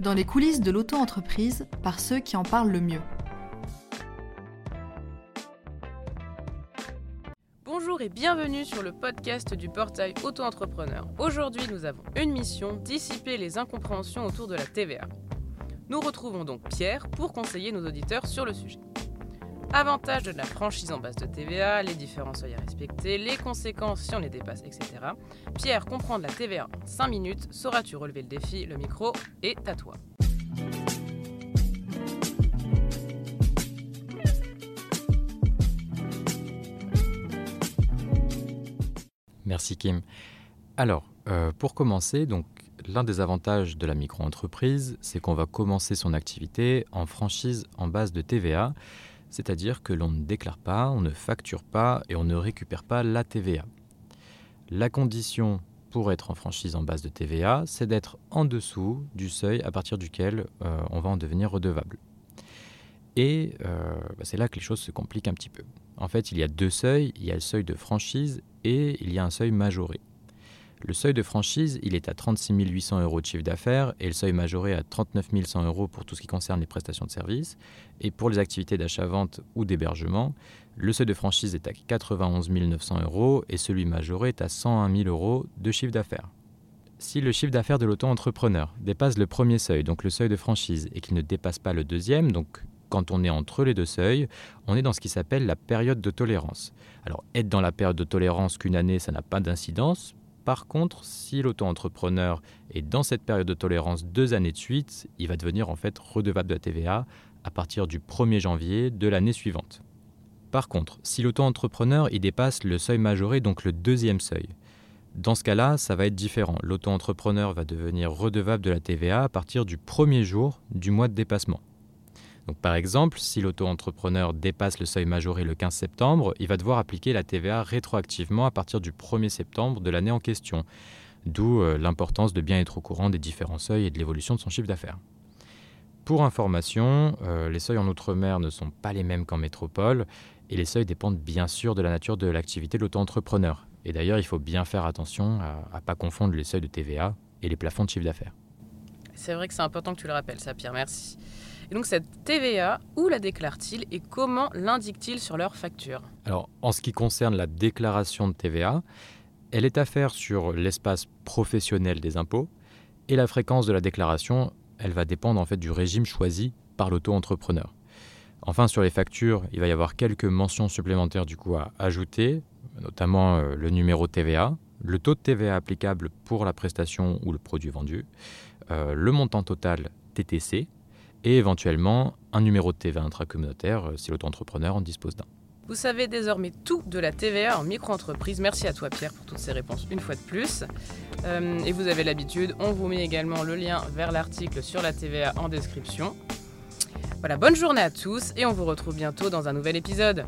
dans les coulisses de l'auto-entreprise par ceux qui en parlent le mieux. Bonjour et bienvenue sur le podcast du portail Auto-entrepreneur. Aujourd'hui, nous avons une mission, dissiper les incompréhensions autour de la TVA. Nous retrouvons donc Pierre pour conseiller nos auditeurs sur le sujet. Avantages de la franchise en base de TVA, les différents à respecter, les conséquences si on les dépasse, etc. Pierre, comprendre la TVA en 5 minutes. Sauras-tu relever le défi? Le micro est à toi. Merci Kim. Alors, euh, pour commencer, donc l'un des avantages de la micro-entreprise, c'est qu'on va commencer son activité en franchise en base de TVA c'est-à-dire que l'on ne déclare pas, on ne facture pas et on ne récupère pas la TVA. La condition pour être en franchise en base de TVA, c'est d'être en dessous du seuil à partir duquel euh, on va en devenir redevable. Et euh, bah, c'est là que les choses se compliquent un petit peu. En fait, il y a deux seuils, il y a le seuil de franchise et il y a un seuil majoré. Le seuil de franchise, il est à 36 800 euros de chiffre d'affaires et le seuil majoré à 39 100 euros pour tout ce qui concerne les prestations de services. Et pour les activités d'achat-vente ou d'hébergement, le seuil de franchise est à 91 900 euros et celui majoré est à 101 000 euros de chiffre d'affaires. Si le chiffre d'affaires de l'auto-entrepreneur dépasse le premier seuil, donc le seuil de franchise, et qu'il ne dépasse pas le deuxième, donc quand on est entre les deux seuils, on est dans ce qui s'appelle la période de tolérance. Alors être dans la période de tolérance qu'une année, ça n'a pas d'incidence, par contre, si l'auto-entrepreneur est dans cette période de tolérance deux années de suite, il va devenir en fait redevable de la TVA à partir du 1er janvier de l'année suivante. Par contre, si l'auto-entrepreneur il dépasse le seuil majoré, donc le deuxième seuil, dans ce cas-là, ça va être différent. L'auto-entrepreneur va devenir redevable de la TVA à partir du premier jour du mois de dépassement par exemple, si l'auto-entrepreneur dépasse le seuil majoré le 15 septembre, il va devoir appliquer la TVA rétroactivement à partir du 1er septembre de l'année en question, d'où euh, l'importance de bien être au courant des différents seuils et de l'évolution de son chiffre d'affaires. Pour information, euh, les seuils en Outre-mer ne sont pas les mêmes qu'en métropole et les seuils dépendent bien sûr de la nature de l'activité de l'auto-entrepreneur. Et d'ailleurs, il faut bien faire attention à ne pas confondre les seuils de TVA et les plafonds de chiffre d'affaires. C'est vrai que c'est important que tu le rappelles, ça, Pierre, merci. Et donc cette TVA, où la déclare-t-il et comment l'indique-t-il sur leur facture? Alors en ce qui concerne la déclaration de TVA, elle est à faire sur l'espace professionnel des impôts et la fréquence de la déclaration, elle va dépendre en fait du régime choisi par l'auto-entrepreneur. Enfin, sur les factures, il va y avoir quelques mentions supplémentaires du coup à ajouter, notamment euh, le numéro TVA, le taux de TVA applicable pour la prestation ou le produit vendu, euh, le montant total TTC, et éventuellement un numéro de TVA intracommunautaire euh, si l'auto-entrepreneur en dispose d'un. Vous savez désormais tout de la TVA en micro-entreprise. Merci à toi Pierre pour toutes ces réponses une fois de plus. Euh, et vous avez l'habitude, on vous met également le lien vers l'article sur la TVA en description. Voilà, bonne journée à tous et on vous retrouve bientôt dans un nouvel épisode.